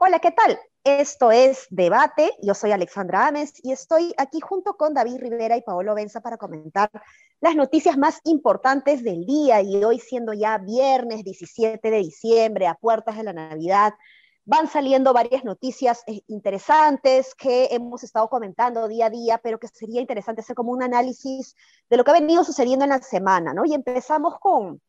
Hola, ¿qué tal? Esto es Debate. Yo soy Alexandra Ames y estoy aquí junto con David Rivera y Paolo Benza para comentar las noticias más importantes del día. Y hoy, siendo ya viernes 17 de diciembre, a puertas de la Navidad, van saliendo varias noticias eh, interesantes que hemos estado comentando día a día, pero que sería interesante hacer como un análisis de lo que ha venido sucediendo en la semana, ¿no? Y empezamos con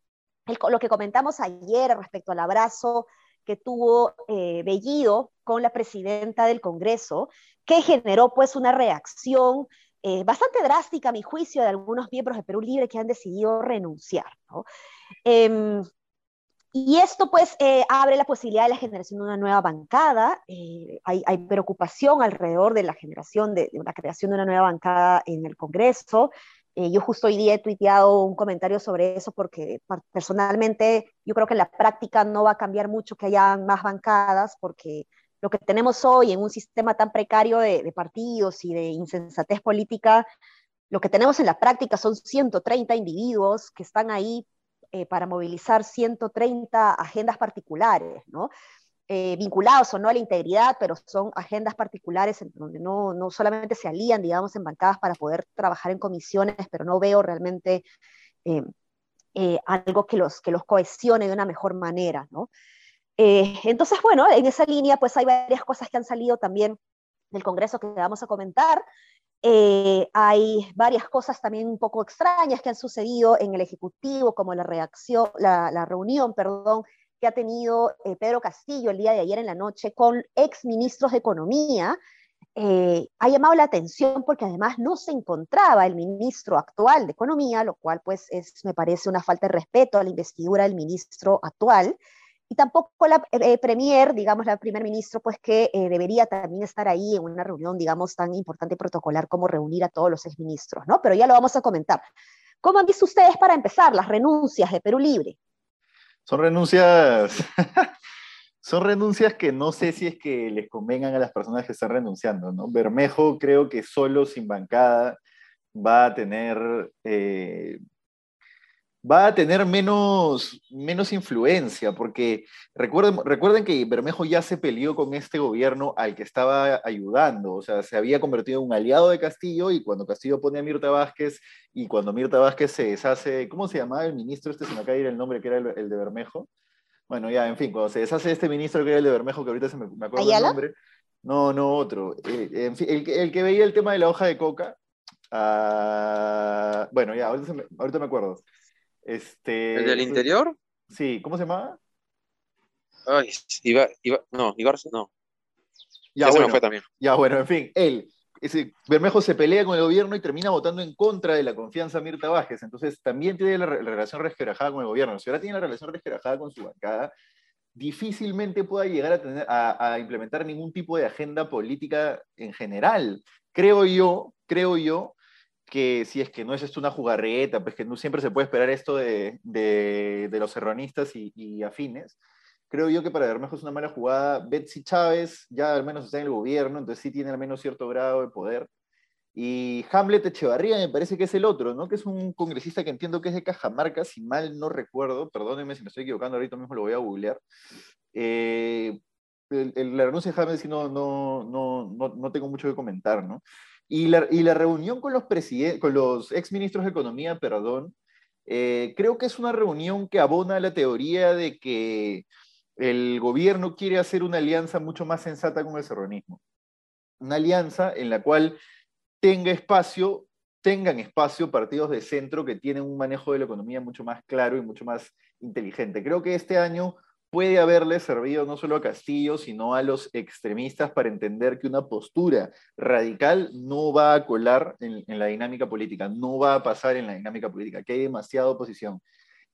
lo que comentamos ayer respecto al abrazo que tuvo eh, Bellido con la presidenta del Congreso, que generó pues una reacción eh, bastante drástica, a mi juicio, de algunos miembros de Perú Libre que han decidido renunciar. Em, y esto pues eh, abre la posibilidad de la generación de una nueva bancada. hay, hay, preocupación alrededor de la generación de, de, la creación de una nueva bancada en el Congreso. Eh, yo justo hoy día he tuiteado un comentario sobre eso porque personalmente yo creo que en la práctica no va a cambiar mucho que haya más bancadas porque lo que tenemos hoy en un sistema tan precario de, partidos y de insensatez política, lo que tenemos en la práctica son 130 individuos que están ahí eh, para movilizar 130 agendas particulares, ¿no? Eh, vinculados o no a la integridad, pero son agendas particulares en donde no, no solamente se alían, digamos, en bancadas para poder trabajar en comisiones, pero no veo realmente eh, algo que los, que los cohesione de una mejor manera, entonces, bueno, en esa línea, pues hay varias cosas que han salido también del Congreso que vamos a comentar. Hay varias cosas también un poco extrañas que han sucedido en el Ejecutivo, como la, reunión, que ha tenido eh, Pedro Castillo el día de ayer en la noche con ex ministros de Economía, eh, ha llamado la atención porque además no se encontraba el ministro actual de Economía, lo cual pues es, me parece una falta de respeto a la investidura del ministro actual, y tampoco la eh, premier, digamos, la primer ministro, pues que debería también estar ahí en una reunión, digamos, tan importante protocolar como reunir a todos los exministros, ¿no? Pero ya lo vamos a comentar. ¿Cómo han visto ustedes para empezar las renuncias de Perú Libre? Son renuncias, son renuncias que no sé si es que les convengan a las personas que están renunciando, ¿no? Bermejo creo que solo sin bancada va a tener eh, va a tener menos, menos influencia, porque recuerden, recuerden que Bermejo ya se peleó con este gobierno al que estaba ayudando, o sea, se había convertido en un aliado de Castillo y cuando Castillo pone a Mirta Vázquez y cuando Mirta Vázquez se deshace, ¿cómo se llamaba el ministro? Este se me acaba de ir el nombre, que era el, de Bermejo. Bueno, ya, en fin, cuando se deshace este ministro que era el de Bermejo, que ahorita se me, me acuerdo el nombre. No, no, otro. Eh, en fin, el, el, que veía el tema de la hoja de coca. Uh, bueno, ya, ahorita, me, ahorita me acuerdo. Este, ¿El del interior? Sí, ¿cómo se llama? Ay, iba, iba, no, Ibar, no. Ya, ya bueno, se me fue también. Ya, bueno, en fin, él, ese Bermejo se pelea con el gobierno y termina votando en contra de la confianza de Mirta Vázquez. Entonces, también tiene la, la relación resquebrajada con el gobierno. Si ahora tiene la relación resquebrajada con su bancada, difícilmente pueda llegar a, tener, a, a, implementar ningún tipo de agenda política en general. Creo yo, creo yo, que si es que no es esto una jugarreta, pues que no siempre se puede esperar esto de, de, de los serranistas y, y, afines. Creo yo que para Bermejo es una mala jugada. Betsy Chávez ya al menos está en el gobierno, entonces sí tiene al menos cierto grado de poder. Y Hamlet Echevarría me parece que es el otro, ¿no? Que es un congresista que entiendo que es de Cajamarca, si mal no recuerdo, perdónenme si me estoy equivocando, ahorita mismo lo voy a googlear. Eh, el, el, la renuncia de Hamlet no, no, no, no, no tengo mucho que comentar, ¿no? Y la, y la reunión con los, con los exministros de Economía, perdón, eh, creo que es una reunión que abona la teoría de que el gobierno quiere hacer una alianza mucho más sensata con el serronismo. Una alianza en la cual tenga espacio, tengan espacio partidos de centro que tienen un manejo de la economía mucho más claro y mucho más inteligente. Creo que este año puede haberle servido no solo a Castillo, sino a los extremistas para entender que una postura radical no va a colar en, la dinámica política, no va a pasar en la dinámica política, que hay demasiada oposición.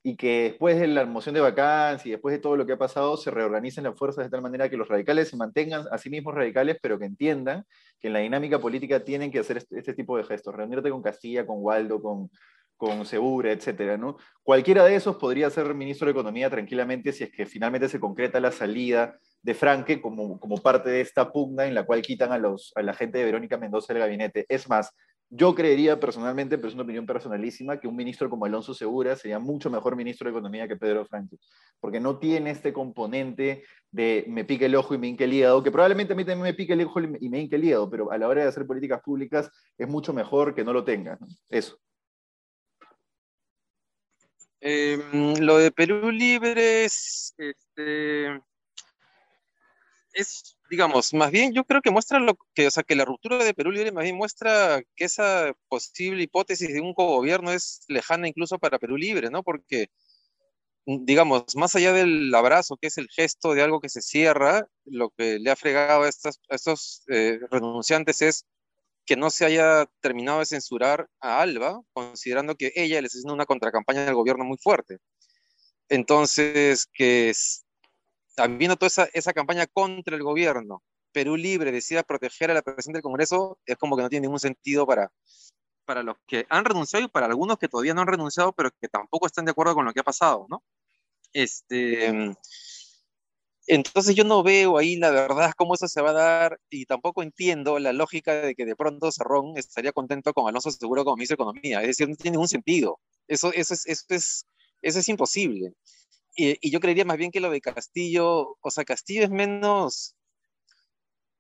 Y que después de la moción de vacancia y después de todo lo que ha pasado, se reorganicen las fuerzas de tal manera que los radicales se mantengan a sí mismos radicales, pero que entiendan que en la dinámica política tienen que hacer este, este tipo de gestos. Reunirte con Castilla, con Waldo, con, con Segura, etcétera, ¿no? Cualquiera de esos podría ser ministro de Economía tranquilamente si es que finalmente se concreta la salida de Franque como, como parte de esta pugna en la cual quitan a, los, a la gente de Verónica Mendoza del gabinete. Es más, yo creería personalmente, pero es una opinión personalísima, que un ministro como Alonso Segura sería mucho mejor ministro de Economía que Pedro Franque, porque no tiene este componente de me pique el ojo y me hinque el hígado, que probablemente a mí también me pique el ojo y me hinque el hígado, pero a la hora de hacer políticas públicas es mucho mejor que no lo tenga. Eso. Em, lo de Perú Libre es, este, es, digamos, más bien yo creo que muestra lo que, o sea, que la ruptura de Perú Libre más bien muestra que esa posible hipótesis de un cogobierno es lejana incluso para Perú Libre, ¿no? Porque, digamos, más allá del abrazo, que es el gesto de algo que se cierra, lo que le ha fregado a, estos eh, renunciantes es que no se haya terminado de censurar a Alba, considerando que ella les haciendo una contracampaña del gobierno muy fuerte. Entonces, que habiendo toda esa, esa, campaña contra el gobierno, Perú Libre decida proteger a la presidenta del Congreso, es como que no tiene ningún sentido para, para los que han renunciado y para algunos que todavía no han renunciado, pero que tampoco están de acuerdo con lo que ha pasado, ¿no? Este, entonces yo no veo ahí la verdad cómo eso se va a dar y tampoco entiendo la lógica de que de pronto Cerrón estaría contento con Alonso Seguro como ministro de Economía. Es decir, no tiene ningún sentido. Eso, eso, es, eso, es, eso es imposible. Y, y, yo creería más bien que lo de Castillo, o sea, Castillo es menos,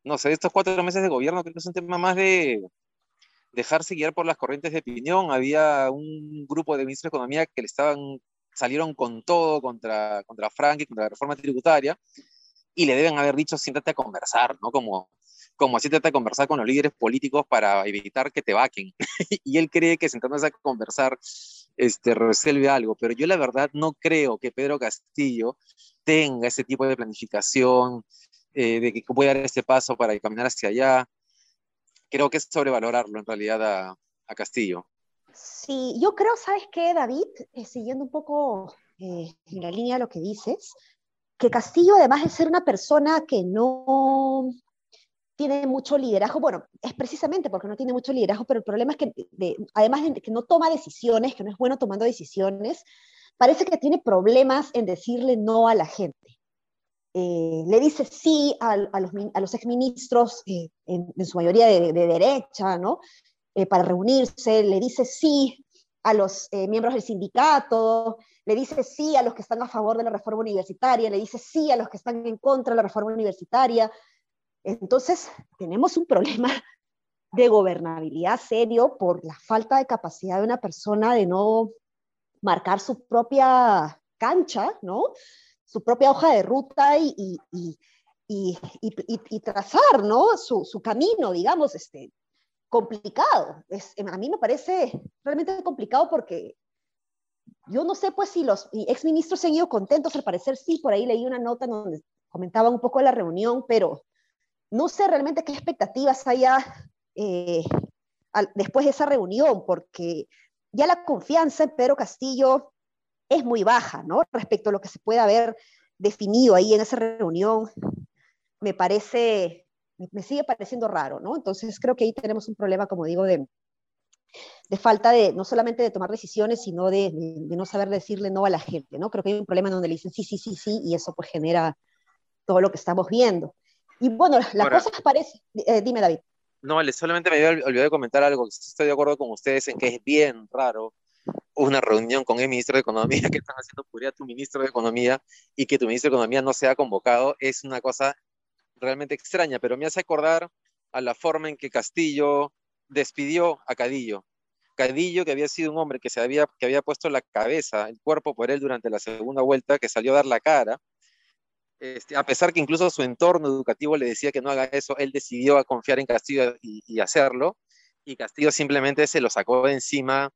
no sé, estos cuatro meses de gobierno creo que es un tema más de dejarse guiar por las corrientes de opinión. Había un grupo de ministros de Economía que le estaban salieron con todo contra, contra Frank y contra la reforma tributaria, y le deben haber dicho, siéntate a conversar, ¿no? Como, como siéntate a conversar con los líderes políticos para evitar que te vaquen. y él cree que sentándose a conversar este, resuelve algo, pero yo la verdad no creo que Pedro Castillo tenga ese tipo de planificación, eh, de que puede dar este paso para caminar hacia allá. Creo que es sobrevalorarlo en realidad a, a Castillo. Sí, yo creo, ¿sabes qué, David? Eh, siguiendo un poco eh, en la línea de lo que dices, que Castillo, además de ser una persona que no tiene mucho liderazgo, bueno, es precisamente porque no tiene mucho liderazgo, pero el problema es que, además de que no toma decisiones, que no es bueno tomando decisiones, parece que tiene problemas en decirle no a la gente. Eh, le dice sí a, los, exministros, en, su mayoría de, derecha, ¿no? Eh, para reunirse, le dice sí a los eh, miembros del sindicato, le dice sí a los que están a favor de la reforma universitaria, le dice sí a los que están en contra de la reforma universitaria. Entonces, tenemos un problema de gobernabilidad serio por la falta de capacidad de una persona de no marcar su propia cancha, ¿no? Su propia hoja de ruta y, trazar, ¿no? Su, su, camino, digamos, este, complicado. Es, a mí me parece realmente complicado porque yo no sé pues si los exministros se han ido contentos, al parecer sí, por ahí leí una nota donde comentaban un poco de la reunión, pero no sé realmente qué expectativas haya eh, después de esa reunión, porque ya la confianza en Pedro Castillo es muy baja, ¿no? Respecto a lo que se puede haber definido ahí en esa reunión, me parece me, sigue pareciendo raro, ¿no? Entonces creo que ahí tenemos un problema, como digo, de, de falta de, no solamente de tomar decisiones, sino de, de, no saber decirle no a la gente, ¿no? Creo que hay un problema donde le dicen sí, sí, sí, sí, y eso pues genera todo lo que estamos viendo. Y bueno, la cosa parece, eh, dime David. No, solamente me había olvidado de comentar algo, estoy de acuerdo con ustedes en que es bien raro una reunión con el ministro de Economía que están haciendo puría tu ministro de Economía y que tu ministro de Economía no sea convocado, es una cosa realmente extraña, pero me hace acordar a la forma en que Castillo despidió a Cadillo. Cadillo, que había sido un hombre que, se había, que había puesto la cabeza, el cuerpo por él durante la segunda vuelta, que salió a dar la cara, este, a pesar que incluso su entorno educativo le decía que no haga eso, él decidió a confiar en Castillo y, y hacerlo, y Castillo simplemente se lo sacó de encima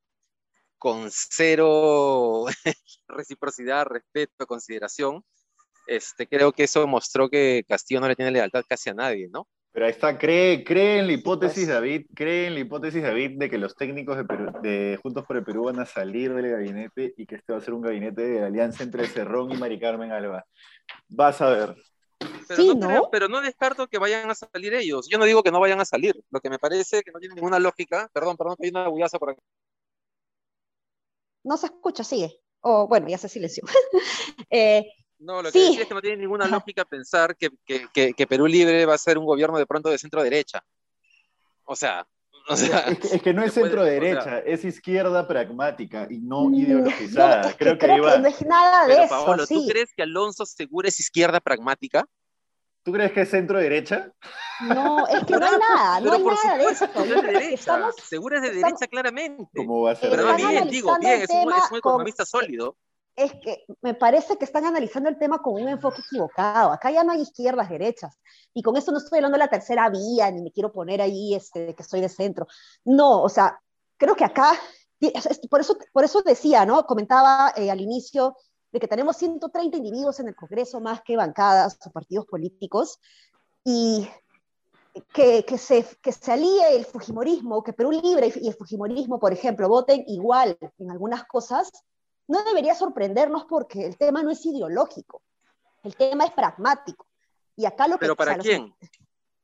con cero reciprocidad, respeto, consideración, este, creo que eso mostró que Castillo no le tiene lealtad casi a nadie, ¿no? Pero ahí está, cree, cree en la hipótesis, David, cree en la hipótesis, David, de que los técnicos de, Juntos por el Perú van a salir del gabinete y que este va a ser un gabinete de alianza entre Cerrón y Mari Carmen Alba. Vas a ver. Pero, no, pero no descarto que vayan a salir ellos. Yo no digo que no vayan a salir. Lo que me parece que no tiene ninguna lógica. Perdón, perdón, que hay una bullaza por aquí. No se escucha, sigue. O bueno, ya se silenció. eh, no, lo que decía es que no tiene ninguna lógica pensar que, que, que, Perú Libre va a ser un gobierno de pronto de centro derecha. O sea, o sea, es, que, no es centro derecha, es izquierda pragmática y no mm, ideologizada. creo, que, no es nada de eso. Paolo, ¿tú crees que Alonso Segura es izquierda pragmática? ¿Tú crees que es centro derecha? No, es que no hay nada, no hay nada de eso. Es de derecha. Segura es de derecha, claramente. ¿Cómo va a ser? Pero bien, digo, bien, es un, es un economista sólido es que me parece que están analizando el tema con un enfoque equivocado. Acá ya no hay izquierdas, derechas. Y con esto no estoy hablando de la tercera vía, ni me quiero poner ahí este, que estoy de centro. No, o sea, creo que acá, por eso, por eso decía, ¿no? Comentaba eh, al inicio de que tenemos 130 individuos en el Congreso más que bancadas o partidos políticos. Y que, que, se, que se alíe el Fujimorismo, que Perú Libre y el Fujimorismo, por ejemplo, voten igual en algunas cosas, no debería sorprendernos porque el tema no es ideológico, el tema es pragmático. Y acá lo ¿Pero para quién?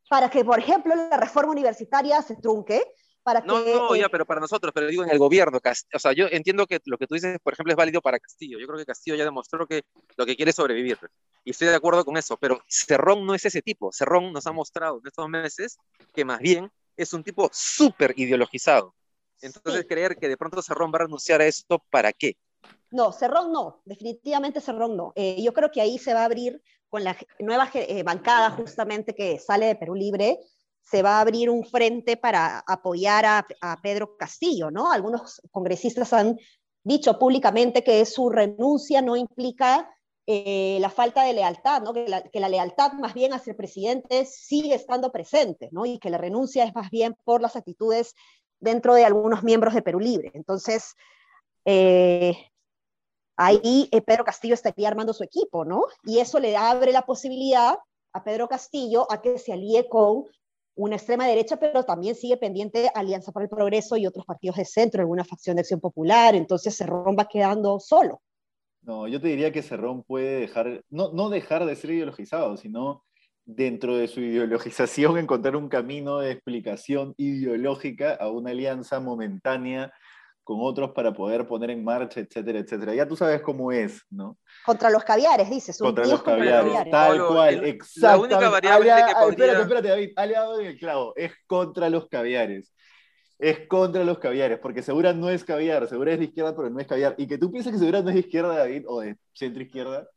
para que, por ejemplo, la reforma universitaria se trunque, para que... No, no, ya, pero para nosotros, pero digo en el gobierno. O sea, yo entiendo que lo que tú dices, por ejemplo, es válido para Castillo. Yo creo que Castillo ya demostró que lo que quiere es sobrevivir. Y estoy de acuerdo con eso, pero Cerrón no es ese tipo. Cerrón nos ha mostrado en estos meses que más bien es un tipo súper ideologizado. Entonces, creer que de pronto Cerrón va a renunciar a esto, ¿para qué? No, Cerrón no, definitivamente Cerrón no. Eh, yo creo que ahí se va a abrir con la nueva eh, bancada justamente que sale de Perú Libre, se va a abrir un frente para apoyar a, Pedro Castillo, ¿no? Algunos congresistas han dicho públicamente que su renuncia no implica eh, la falta de lealtad, ¿no? Que la, lealtad más bien hacia el presidente sigue estando presente, ¿no? Y que la renuncia es más bien por las actitudes dentro de algunos miembros de Perú Libre. Entonces, eh, ahí eh, Pedro Castillo estaría armando su equipo, ¿no? Y eso le abre la posibilidad a Pedro Castillo a que se alíe con una extrema derecha, pero también sigue pendiente Alianza para el Progreso y otros partidos de centro, alguna facción de Acción Popular, entonces Cerrón va quedando solo. No, yo te diría que Cerrón puede dejar, no, no dejar de ser ideologizado, sino dentro de su ideologización encontrar un camino de explicación ideológica a una alianza momentánea con otros para poder poner en marcha, etcétera, etcétera. Ya tú sabes cómo es, ¿no? Contra los caviares, dices. Contra, los caviares, tal cual, exacto. La única variable que podría... Espérate, espérate, David, ha dado en el clavo, es contra los caviares. Es contra los caviares, porque Segura no es caviar, Segura es de izquierda, pero no es caviar. Y que tú pienses que Segura no es de izquierda, David, o de centro izquierda,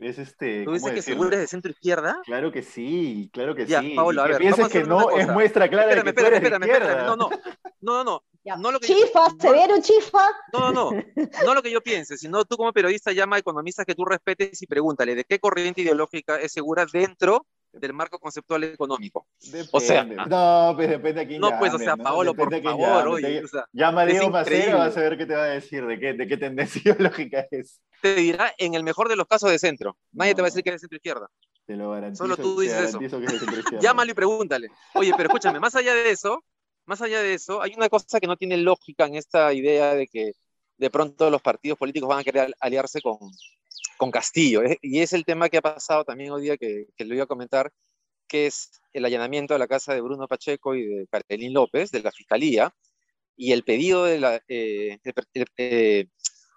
es este. ¿Tú dices que Segura es de centro izquierda? Claro que sí, claro que sí. Pablo, a ver, que pienses que no es muestra clara de que espérame, espérame, espérame, no, no, no, no, no lo que chifa, se ve un chifa. No, no, no, no lo que yo piense, sino tú como periodista llama a economistas que tú respetes y pregúntale de qué corriente ideológica es segura dentro del marco conceptual económico. o sea, no, pues depende aquí. No, pues, o sea, Paolo, por favor, oye. O sea, llama a Diego Macero, vas a ver qué te va a decir, de qué, de qué tendencia ideológica es. Te dirá, en el mejor de los casos, de centro. Nadie te va a decir que es de centro izquierda. Te lo garantizo. Solo tú dices eso. Llámalo y pregúntale. Oye, pero escúchame, más allá de eso, más allá de eso, hay una cosa que no tiene lógica en esta idea de que de pronto los partidos políticos van a querer aliarse con, con Castillo. Y es el tema que ha pasado también hoy día que, que lo iba a comentar, que es el allanamiento de la casa de Bruno Pacheco y de Carolín López, de la Fiscalía, y el pedido de la, eh, eh,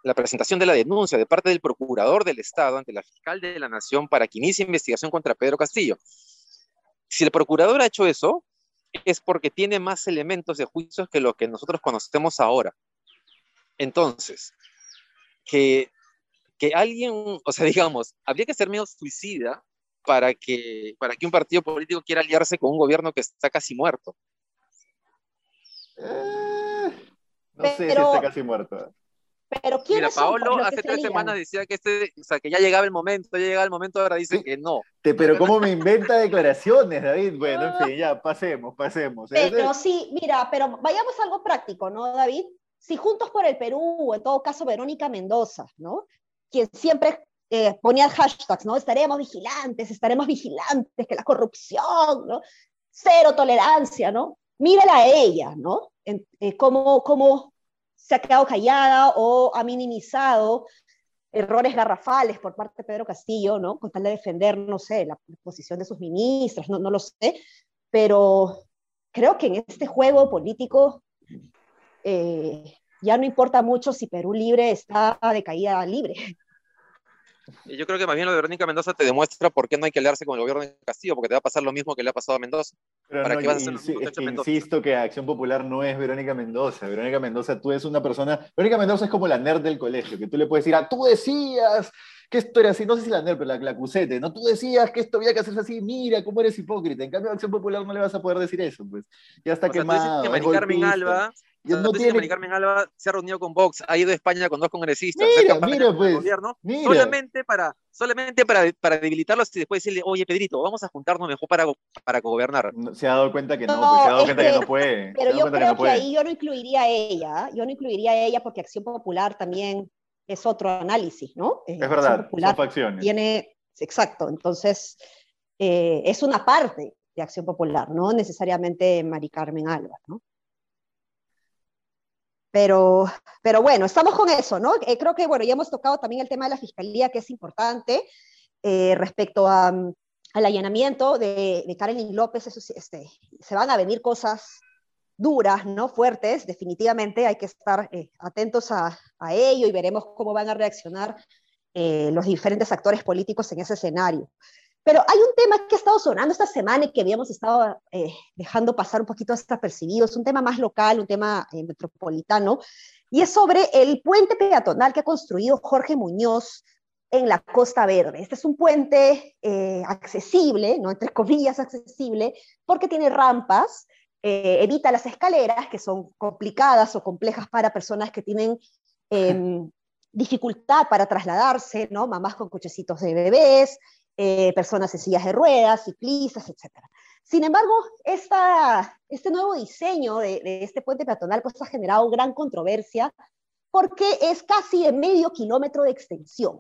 la presentación de la denuncia de parte del procurador del Estado ante la fiscal de la Nación para que inicie investigación contra Pedro Castillo. Si el procurador ha hecho eso, es porque tiene más elementos de juicios que lo que nosotros conocemos ahora. Entonces, que, que alguien, o sea, digamos, habría que ser medio suicida para que, para que un partido político quiera aliarse con un gobierno que está casi muerto. Eh, no sé si está casi muerto. Pero Mira, Paolo hace tres semanas decía que, este, o sea, que ya llegaba el momento, ya llegaba el momento, ahora dice que no. pero ¿cómo me inventa declaraciones, David? Bueno, en fin, ya, pasemos, pasemos. Pero sí, mira, pero vayamos a algo práctico, ¿no, David? Si Juntos por el Perú, o en todo caso Verónica Mendoza, ¿no? Quien siempre eh, ponía hashtags, ¿no? Estaremos vigilantes, estaremos vigilantes, que la corrupción, ¿no? Cero tolerancia, ¿no? Mírala a ella, ¿no? Eh, cómo, se ha quedado callada o ha minimizado errores garrafales por parte de Pedro Castillo, ¿no? Con tal de defender, no sé, la posición de sus ministros, no, no lo sé, pero creo que en este juego político eh, ya no importa mucho si Perú Libre está de caída libre. Yo creo que más bien lo de Verónica Mendoza te demuestra por qué no hay que aliarse con el gobierno de Castillo, porque te va a pasar lo mismo que le ha pasado a Mendoza. ¿Para qué vas a hacer es que insisto que Acción Popular no es Verónica Mendoza. Verónica Mendoza, tú eres una persona. Verónica Mendoza es como la nerd del colegio, que tú le puedes decir, ah, tú decías que esto era así, no sé si la nerd, pero la, la cusete, ¿no? Tú decías que esto había que hacerse así, mira cómo eres hipócrita. En cambio, Acción Popular no le vas a poder decir eso, pues. Ya está que quemado. que Carmen Alba no tiene... Carmen Alba se ha reunido con Vox, ha ido a España con dos congresistas, mira, mira, pues, gobierno, solamente para solamente para, para debilitarlos y después decirle, oye Pedrito, vamos a juntarnos mejor para, para gobernar. se ha dado cuenta que no, pues, se ha dado cuenta que, no puede. Pero yo creo que, ahí yo no incluiría a ella, yo no incluiría a ella porque Acción Popular también es otro análisis, ¿no? Es verdad, son facciones. Tiene, exacto, entonces eh, es una parte de Acción Popular, no necesariamente Mari Carmen Alba, ¿no? Pero, pero bueno, estamos con eso, ¿no? Eh, creo que, bueno, ya hemos tocado también el tema de la fiscalía, que es importante, eh, respecto a, al allanamiento de, de Karen López, eso, este, se van a venir cosas duras, ¿no? Fuertes, definitivamente hay que estar eh, atentos a, a, ello y veremos cómo van a reaccionar los diferentes actores políticos en ese escenario. Pero hay un tema que ha estado sonando esta semana y que habíamos estado eh, dejando pasar un poquito percibido. Es un tema más local, un tema eh, metropolitano, y es sobre el puente peatonal que ha construido Jorge Muñoz en la Costa Verde. Este es un puente eh, accesible, ¿no? entre comillas accesible, porque tiene rampas, evita las escaleras, que son complicadas o complejas para personas que tienen em, dificultad para trasladarse, ¿no? mamás con cochecitos de bebés, eh, personas en sillas de ruedas, ciclistas, etc. Sin embargo, este nuevo diseño de, este puente peatonal pues, ha generado gran controversia porque es casi de medio kilómetro de extensión.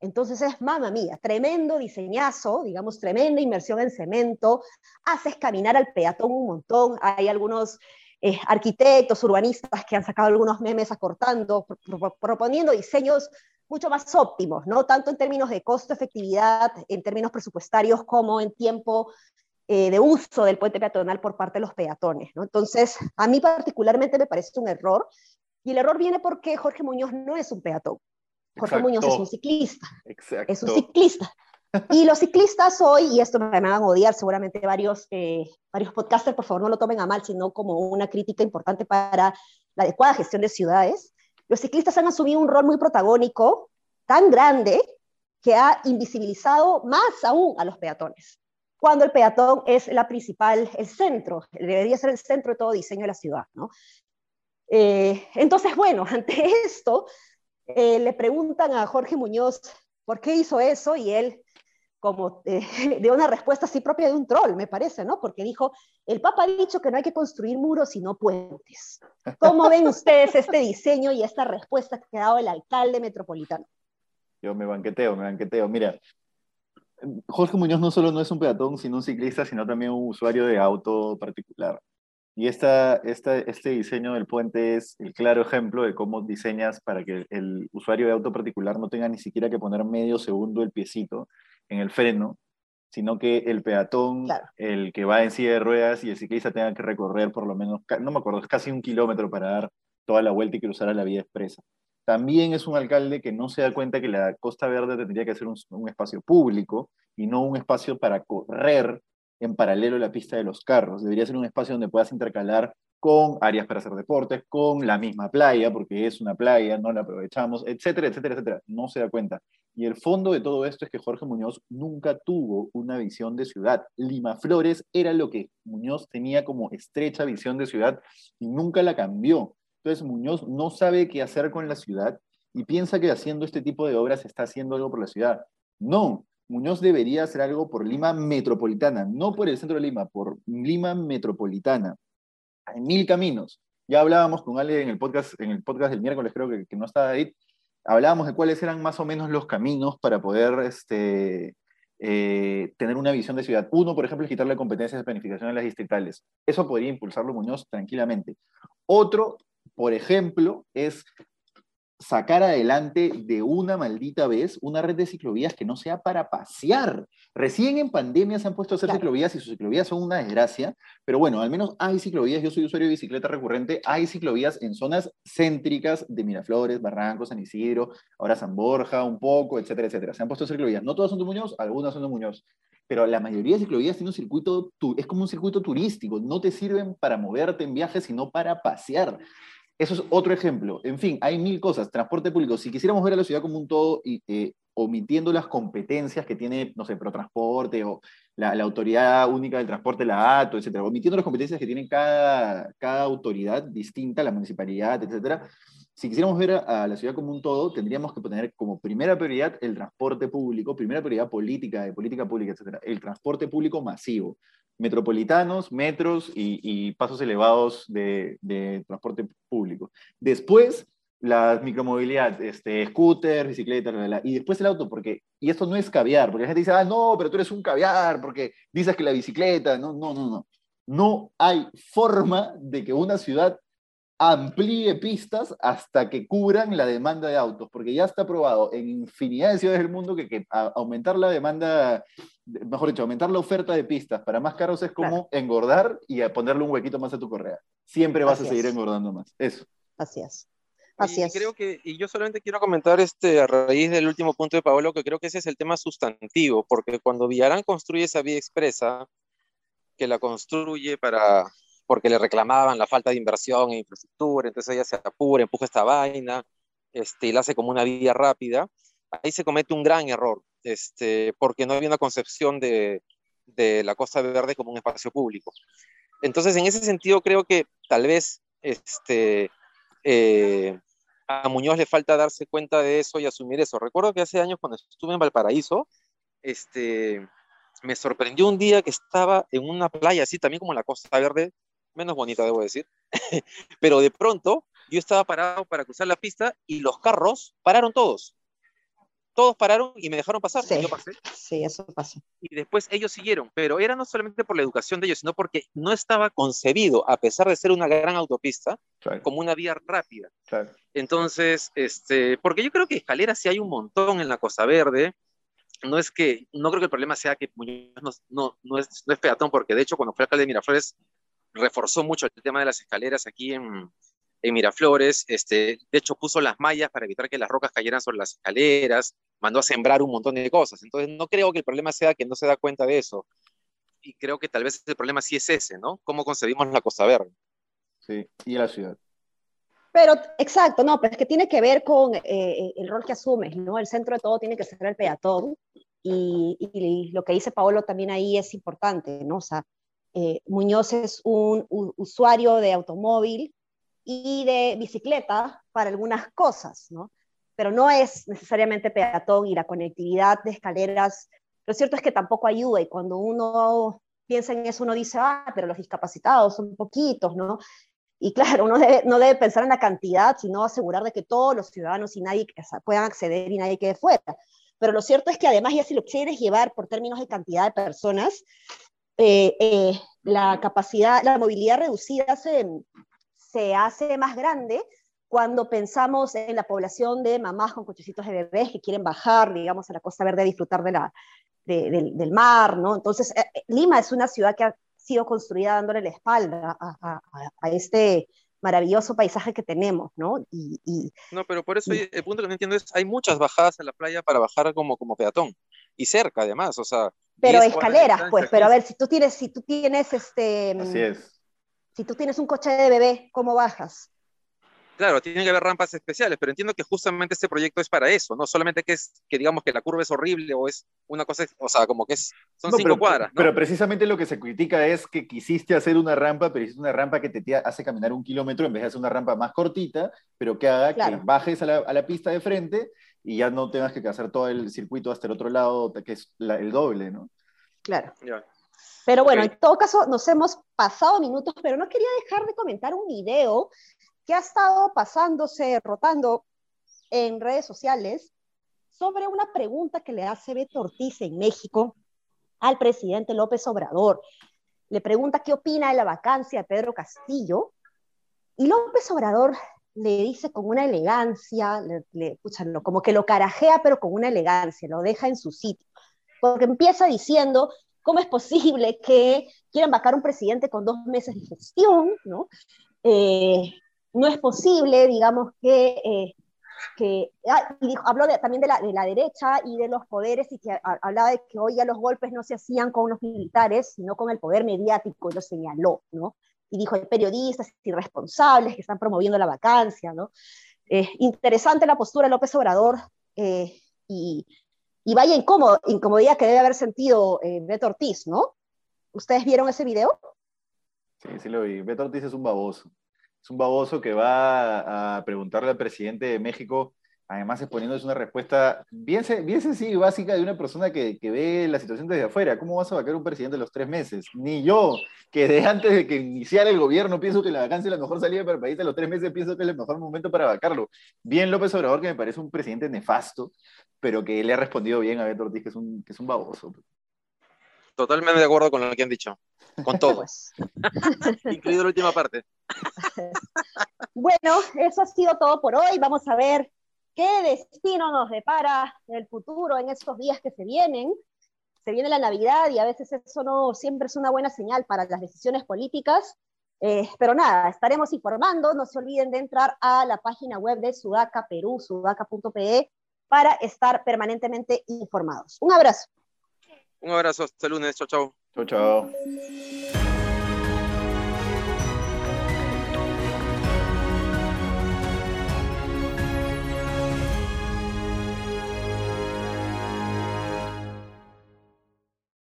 Entonces es, mamá mía, tremendo diseñazo, digamos, tremenda inversión en cemento, haces caminar al peatón un montón, hay algunos eh, arquitectos, urbanistas que han sacado algunos memes acortando, proponiendo diseños mucho más óptimos, ¿no? Tanto en términos de costo-efectividad, en términos presupuestarios, como en tiempo eh, de uso del puente peatonal por parte de los peatones, ¿no? Entonces, a mí particularmente me parece un error, y el error viene porque Jorge Muñoz no es un peatón. Jorge Muñoz es un ciclista. Exacto. Es un ciclista. Y los ciclistas hoy, y esto me van a odiar seguramente varios, eh, varios podcasters, por favor no lo tomen a mal, sino como una crítica importante para la adecuada gestión de ciudades, los ciclistas han asumido un rol muy protagónico, tan grande, que ha invisibilizado más aún a los peatones, cuando el peatón es la principal, el centro, debería ser el centro de todo diseño de la ciudad, ¿no? Eh, entonces, bueno, ante esto, eh, le preguntan a Jorge Muñoz por qué hizo eso y él como eh, de una respuesta así propia de un troll, me parece, ¿no? Porque dijo, el Papa ha dicho que no hay que construir muros, sino puentes. ¿Cómo ven ustedes este diseño y esta respuesta que ha dado el alcalde metropolitano? Yo me banqueteo, me banqueteo. Mira, Jorge Muñoz no solo no es un peatón, sino un ciclista, sino también un usuario de auto particular. Y esta, esta, este diseño del puente es el claro ejemplo de cómo diseñas para que el usuario de auto particular no tenga ni siquiera que poner medio segundo el piecito en el freno, sino que el peatón, el que va en silla de ruedas y el ciclista tenga que recorrer por lo menos, no me acuerdo, casi un kilómetro para dar toda la vuelta y cruzar a la vía expresa. También es un alcalde que no se da cuenta que la Costa Verde tendría que ser un, un espacio público y no un espacio para correr en paralelo a la pista de los carros. Debería ser un espacio donde puedas intercalar con áreas para hacer deportes, con la misma playa, porque es una playa, no la aprovechamos, etcétera, etcétera, etcétera. No se da cuenta. Y el fondo de todo esto es que Jorge Muñoz nunca tuvo una visión de ciudad. Lima Flores era lo que Muñoz tenía como estrecha visión de ciudad y nunca la cambió. Entonces Muñoz no sabe qué hacer con la ciudad y piensa que haciendo este tipo de obras está haciendo algo por la ciudad. No, Muñoz debería hacer algo por Lima metropolitana, no por el centro de Lima, por Lima metropolitana. Hay mil caminos. Ya hablábamos con Ale en el podcast, en el podcast del miércoles, creo que, que no estaba ahí, hablábamos de cuáles eran más o menos los caminos para poder este, eh, tener una visión de ciudad. Uno, por ejemplo, es quitarle competencias de planificación a las distritales. Eso podría impulsarlo Muñoz tranquilamente. Otro, por ejemplo, es sacar adelante de una maldita vez una red de ciclovías que no sea para pasear. Recién en pandemia se han puesto a hacer ciclovías y sus ciclovías son una desgracia, pero bueno, al menos hay ciclovías, yo soy usuario de bicicleta recurrente, hay ciclovías en zonas céntricas de Miraflores, Barrancos, San Isidro, ahora San Borja, un poco, etcétera, etcétera. Se han puesto ciclovías. No todas son de Muñoz, algunas son de Muñoz, pero la mayoría de ciclovías tiene un circuito, es como un circuito turístico, no te sirven para moverte en viajes, sino para pasear. Eso es otro ejemplo. En fin, hay mil cosas. Transporte público. Si quisiéramos ver a la ciudad como un todo, eh, omitiendo las competencias que tiene, no sé, Protransporte o la, Autoridad Única del Transporte, la ATO, etcétera, omitiendo las competencias que tiene cada, cada autoridad distinta, la municipalidad, etcétera, si quisiéramos ver a, la ciudad como un todo, tendríamos que poner como primera prioridad el transporte público, primera prioridad política, de política pública, etcétera, el transporte público masivo metropolitanos, metros y, pasos elevados de, transporte público. Después, la micromovilidad, este, scooter, bicicleta, y después el auto, porque, y esto no es caviar, porque la gente dice, ah, no, pero tú eres un caviar, porque dices que la bicicleta, no, no, no, no. No hay forma de que una ciudad amplíe pistas hasta que cubran la demanda de autos, porque ya está probado en infinidad de ciudades del mundo que, aumentar la demanda, mejor dicho, aumentar la oferta de pistas para más carros es como engordar y ponerle un huequito más a tu correa. Siempre vas a seguir engordando más. Eso. Así es. Así es. creo que, y yo solamente quiero comentar este, a raíz del último punto de Pablo, que creo que ese es el tema sustantivo, porque cuando Villarán construye esa vía expresa, que la construye para porque le reclamaban la falta de inversión en infraestructura, entonces ella se apura, empuja esta vaina, este, y la hace como una vía rápida. Ahí se comete un gran error, este, porque no había una concepción de, de la Costa Verde como un espacio público. Entonces, en ese sentido, creo que tal vez este, eh, a Muñoz le falta darse cuenta de eso y asumir eso. Recuerdo que hace años cuando estuve en Valparaíso, este, me sorprendió un día que estaba en una playa así, también como la Costa Verde, menos bonita, debo decir. Pero de pronto yo estaba parado para cruzar la pista y los carros pararon todos. Todos pararon y me dejaron pasar. Sí, yo pasé. sí eso pasó. Y después ellos siguieron, pero era no solamente por la educación de ellos, sino porque no estaba concebido, a pesar de ser una gran autopista, como una vía rápida. Entonces, este, porque yo creo que escaleras sí hay un montón en la Costa Verde, no es que, no creo que el problema sea que no, no, no, es, no es peatón, porque de hecho cuando fue alcalde de Miraflores reforzó mucho el tema de las escaleras aquí en, en Miraflores, este, de hecho puso las mallas para evitar que las rocas cayeran sobre las escaleras, mandó a sembrar un montón de cosas. Entonces no creo que el problema sea que no se da cuenta de eso. Y creo que tal vez el problema sí es ese, ¿no? ¿Cómo concebimos la Costa Verde? Sí, y la ciudad. Pero, exacto, no, pero es que tiene que ver con eh, el rol que asumes, ¿no? El centro de todo tiene que ser el peatón. Y, y, lo que dice Paolo también ahí es importante, ¿no? O sea, eh, Muñoz es un, usuario de automóvil y de bicicleta para algunas cosas, ¿no? Pero no es necesariamente peatón y la conectividad de escaleras. Lo cierto es que tampoco ayuda y cuando uno piensa en eso, uno dice, ah, pero los discapacitados son poquitos, ¿no? Y claro, uno no debe pensar en la cantidad, sino asegurar de que todos los ciudadanos y nadie puedan acceder y nadie quede fuera. Pero lo cierto es que además ya si lo quieres llevar por términos de cantidad de personas, eh, eh, la capacidad, la movilidad reducida se, se hace más grande cuando pensamos en la población de mamás con cochecitos de bebés que quieren bajar, digamos, a la Costa Verde a disfrutar de la, del, mar, ¿no? Entonces, eh, Lima es una ciudad que ha sido construida dándole la espalda a, a, este maravilloso paisaje que tenemos, ¿no? Y, no, pero por eso el punto que no entiendo es, hay muchas bajadas a la playa para bajar como, como peatón, y cerca además, o sea, pero escaleras, pues, pero a ver, si tú tienes, si tú tienes este. Así es. Si tú tienes un coche de bebé, ¿cómo bajas? Claro, tiene que haber rampas especiales, pero entiendo que justamente este proyecto es para eso, no solamente que es que digamos que la curva es horrible o es una cosa, o sea, como que es, son cinco cuadras. Pero precisamente lo que se critica es que quisiste hacer una rampa, pero hiciste una rampa que te hace caminar un kilómetro en vez de hacer una rampa más cortita, pero que haga que bajes a la, a la, pista de frente y ya no tengas que hacer todo el circuito hasta el otro lado, que es el doble, ¿no? Claro. Pero bueno, en todo caso, nos hemos pasado minutos, pero no quería dejar de comentar un video que ha estado pasándose, rotando en redes sociales sobre una pregunta que le hace Beto Ortiz en México al presidente López Obrador. Le pregunta qué opina de la vacancia de Pedro Castillo y López Obrador le dice con una elegancia, le, como que lo carajea, pero con una elegancia, lo deja en su sitio. Porque empieza diciendo, ¿cómo es posible que quieran vacar un presidente con dos meses de gestión? ¿no? Eh, no es posible, digamos, que... Eh, que ah, y habló también de la, de la, derecha y de los poderes y que hablaba de que hoy ya los golpes no se hacían con los militares, sino con el poder mediático, lo señaló, ¿no? Y dijo, hay periodistas irresponsables que están promoviendo la vacancia, ¿no? Eh, interesante la postura de López Obrador eh, y, y, vaya incómodo, incomodidad que debe haber sentido eh, Beto Ortiz, ¿no? ¿Ustedes vieron ese video? Sí, sí lo vi. Beto Ortiz es un baboso. Es un baboso que va a preguntarle al presidente de México además exponiéndose una respuesta bien, bien sencilla y básica de una persona que, que, ve la situación desde afuera. ¿Cómo vas a vacar un presidente a los tres meses? Ni yo, que de antes de que iniciara el gobierno pienso que la vacancia es la mejor salida para el país, a los tres meses pienso que es el mejor momento para vacarlo. Bien López Obrador, que me parece un presidente nefasto, pero que le ha respondido bien a Beto Ortiz, que es un, que es un baboso. Totalmente de acuerdo con lo que han dicho. Con todo. Pues. Incluido la última parte. bueno, eso ha sido todo por hoy. Vamos a ver qué destino nos depara el futuro en estos días que se vienen. Se viene la Navidad y a veces eso no siempre es una buena señal para las decisiones políticas. Eh, pero nada, estaremos informando. No se olviden de entrar a la página web de Sudaca Perú, sudaca.pe, para estar permanentemente informados. Un abrazo. Un abrazo, hasta el lunes. Chao, chao. Chao, chao.